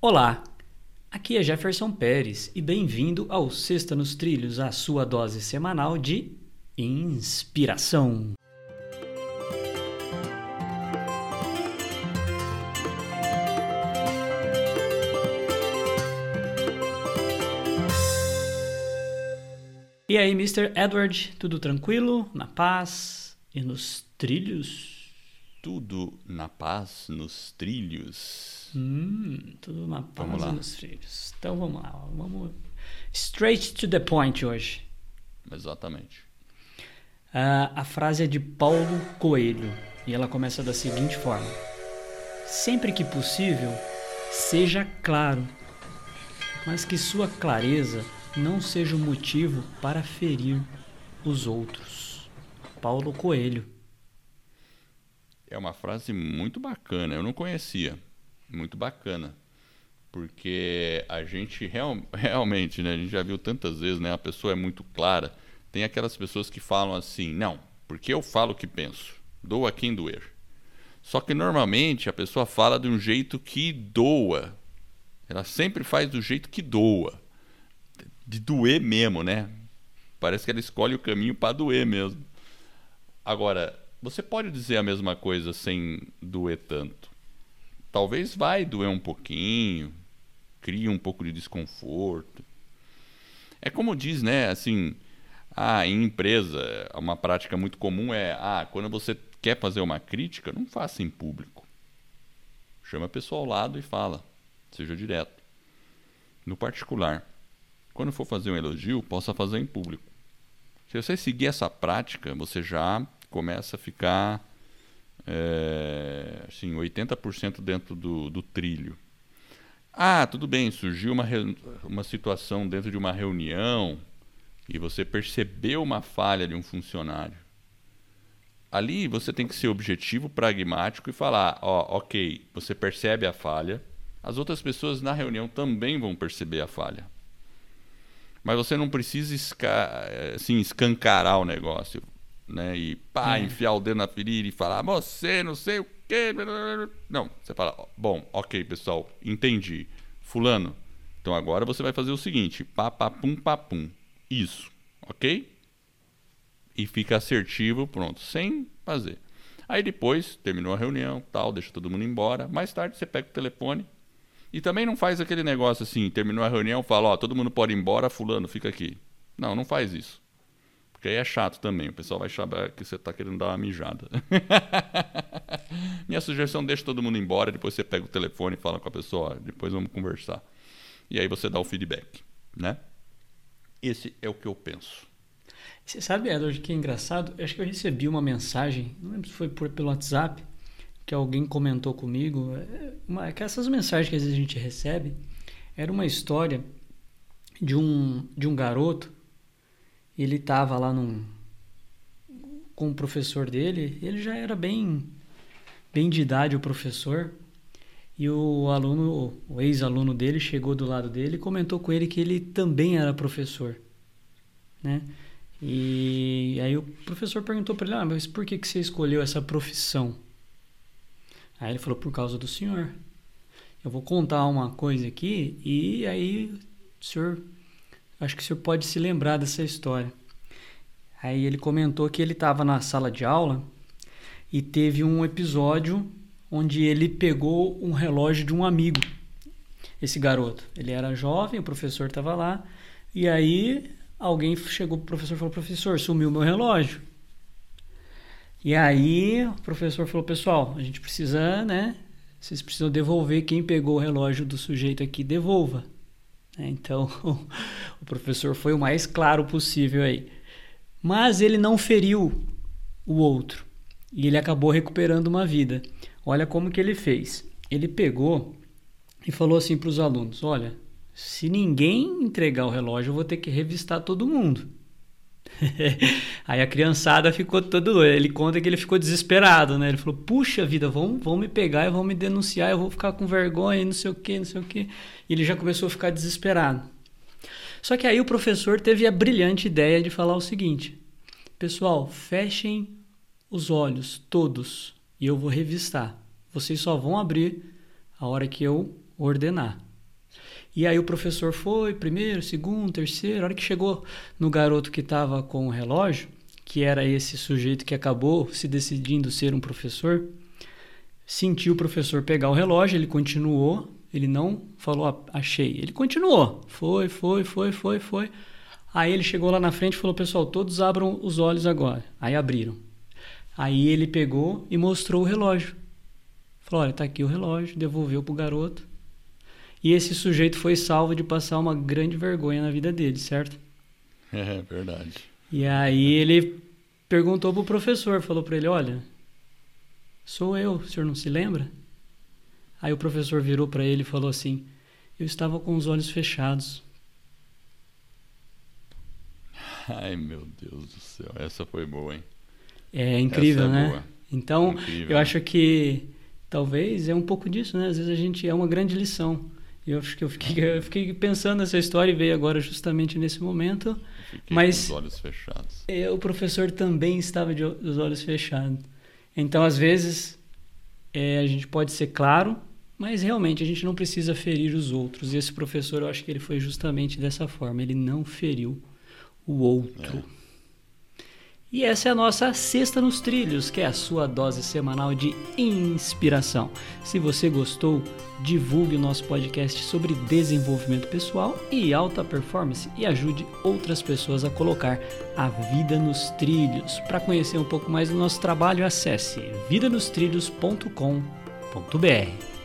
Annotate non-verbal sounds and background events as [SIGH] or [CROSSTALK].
Olá, aqui é Jefferson Pérez e bem-vindo ao Sexta nos Trilhos, a sua dose semanal de inspiração. E aí, Mr. Edward, tudo tranquilo? Na paz e nos trilhos? Tudo na paz nos trilhos. Hum, tudo na paz nos trilhos. Então vamos lá, vamos straight to the point hoje. Exatamente. Ah, a frase é de Paulo Coelho e ela começa da seguinte forma: Sempre que possível, seja claro, mas que sua clareza não seja o motivo para ferir os outros. Paulo Coelho. É uma frase muito bacana. Eu não conhecia. Muito bacana. Porque a gente real- [LAUGHS] realmente, né? A gente já viu tantas vezes, né? A pessoa é muito clara. Tem aquelas pessoas que falam assim, não, porque eu falo o que penso. Doa quem doer. Só que normalmente a pessoa fala de um jeito que doa. Ela sempre faz do jeito que doa. De doer mesmo, né? Parece que ela escolhe o caminho para doer mesmo. Agora, você pode dizer a mesma coisa sem doer tanto. Talvez vai doer um pouquinho, cria um pouco de desconforto. É como diz, né, assim, ah, em empresa, uma prática muito comum é, ah, quando você quer fazer uma crítica, não faça em público. Chama a pessoa ao lado e fala, seja direto. No particular, quando for fazer um elogio, possa fazer em público. Se você seguir essa prática, você já começa a ficar é, assim, 80% dentro do, do trilho. Ah, tudo bem, surgiu uma, uma situação dentro de uma reunião e você percebeu uma falha de um funcionário. Ali você tem que ser objetivo, pragmático e falar: ó, ok, você percebe a falha, as outras pessoas na reunião também vão perceber a falha. Mas você não precisa esca- eh, assim, escancarar o negócio, né? E pá, É. enfiar o dedo na ferida e falar, você não sei o quê. blá, blá, blá." Não, você fala, bom, ok, pessoal, entendi. Fulano, então agora você vai fazer o seguinte, pá, pá, pum, pá, pum. Isso, ok? E fica assertivo, pronto, sem fazer. Aí depois, terminou a reunião, tal, deixa todo mundo embora. Mais tarde você pega o telefone e também não faz aquele negócio assim, terminou a reunião, fala, ó, todo mundo pode ir embora, fulano, fica aqui. Não, não faz isso. Porque aí é chato também, o pessoal vai achar que você está querendo dar uma mijada. [LAUGHS] Minha sugestão, deixa todo mundo embora, depois você pega o telefone e fala com a pessoa, depois vamos conversar. E aí você dá o feedback, né? Esse é o que eu penso. Você sabe, Edward, que é engraçado? Eu acho que eu recebi uma mensagem, não lembro se foi por, pelo WhatsApp, que alguém comentou comigo. é, Uma, que essas mensagens que às vezes a gente recebe, era uma história de um, de um garoto. Ele estava lá num, com o professor dele, ele já era bem, bem de idade, o professor. E o aluno, o ex-aluno dele, chegou do lado dele e comentou com ele que ele também era professor, né? E aí o professor perguntou para ele, ah, mas por que, que você escolheu essa profissão? Aí ele falou, por causa do senhor. Eu vou contar uma coisa aqui e aí o senhor, acho que o senhor pode se lembrar dessa história. Aí ele comentou que ele estava na sala de aula e teve um episódio onde ele pegou um relógio de um amigo, esse garoto. Ele era jovem, o professor estava lá, e aí alguém chegou pro professor e falou: Professor, sumiu meu relógio. E aí o professor falou: Pessoal, a gente precisa, né? Vocês precisam devolver quem pegou o relógio do sujeito aqui, devolva. Né? Então [LAUGHS] o professor foi o mais claro possível aí. Mas ele não feriu o outro e ele acabou recuperando uma vida. Olha como que ele fez. Ele pegou e falou assim para os alunos: Olha, se ninguém entregar o relógio, eu vou ter que revistar todo mundo. Aí a criançada ficou todo doida. Ele conta que ele ficou desesperado, né? Ele falou: Puxa vida, vão, vão me pegar e vão me denunciar, eu vou ficar com vergonha, não sei o que, não sei o que. E ele já começou a ficar desesperado. Só que aí o professor teve a brilhante ideia de falar o seguinte: Pessoal, fechem os olhos, todos, e eu vou revistar. Vocês só vão abrir a hora que eu ordenar. E aí o professor foi, primeiro, segundo, terceiro. A hora que chegou no garoto que estava com o relógio, que era esse sujeito que acabou se decidindo ser um professor, sentiu o professor pegar o relógio, ele continuou, ele não falou achei, ele continuou. Foi, foi, foi, foi, foi. Aí ele chegou lá na frente e falou: "Pessoal, todos abram os olhos agora". Aí abriram. Aí ele pegou e mostrou o relógio. Falou: "Olha, tá aqui o relógio", devolveu pro garoto. E esse sujeito foi salvo de passar uma grande vergonha na vida dele, certo? É verdade. E aí ele perguntou pro professor, falou para ele: "Olha, sou eu, o senhor não se lembra?" Aí o professor virou para ele e falou assim: "Eu estava com os olhos fechados." [LAUGHS] Ai, meu Deus do céu, essa foi boa, hein? É incrível, é né? Boa. Então, incrível. eu acho que talvez é um pouco disso, né? Às vezes a gente é uma grande lição. Eu eu fiquei, eu fiquei pensando nessa história e veio agora justamente nesse momento. Fiquei mas com os olhos fechados. É, o professor também estava de os olhos fechados. Então, às vezes, é, a gente pode ser claro, mas realmente a gente não precisa ferir os outros. E esse professor, eu acho que ele foi justamente dessa forma. Ele não feriu o outro. É. E essa é a nossa Sexta nos Trilhos, que é a sua dose semanal de inspiração. Se você gostou, divulgue o nosso podcast sobre desenvolvimento pessoal e alta performance e ajude outras pessoas a colocar a vida nos trilhos. Para conhecer um pouco mais do nosso trabalho, acesse vidanostrilhos.com.br.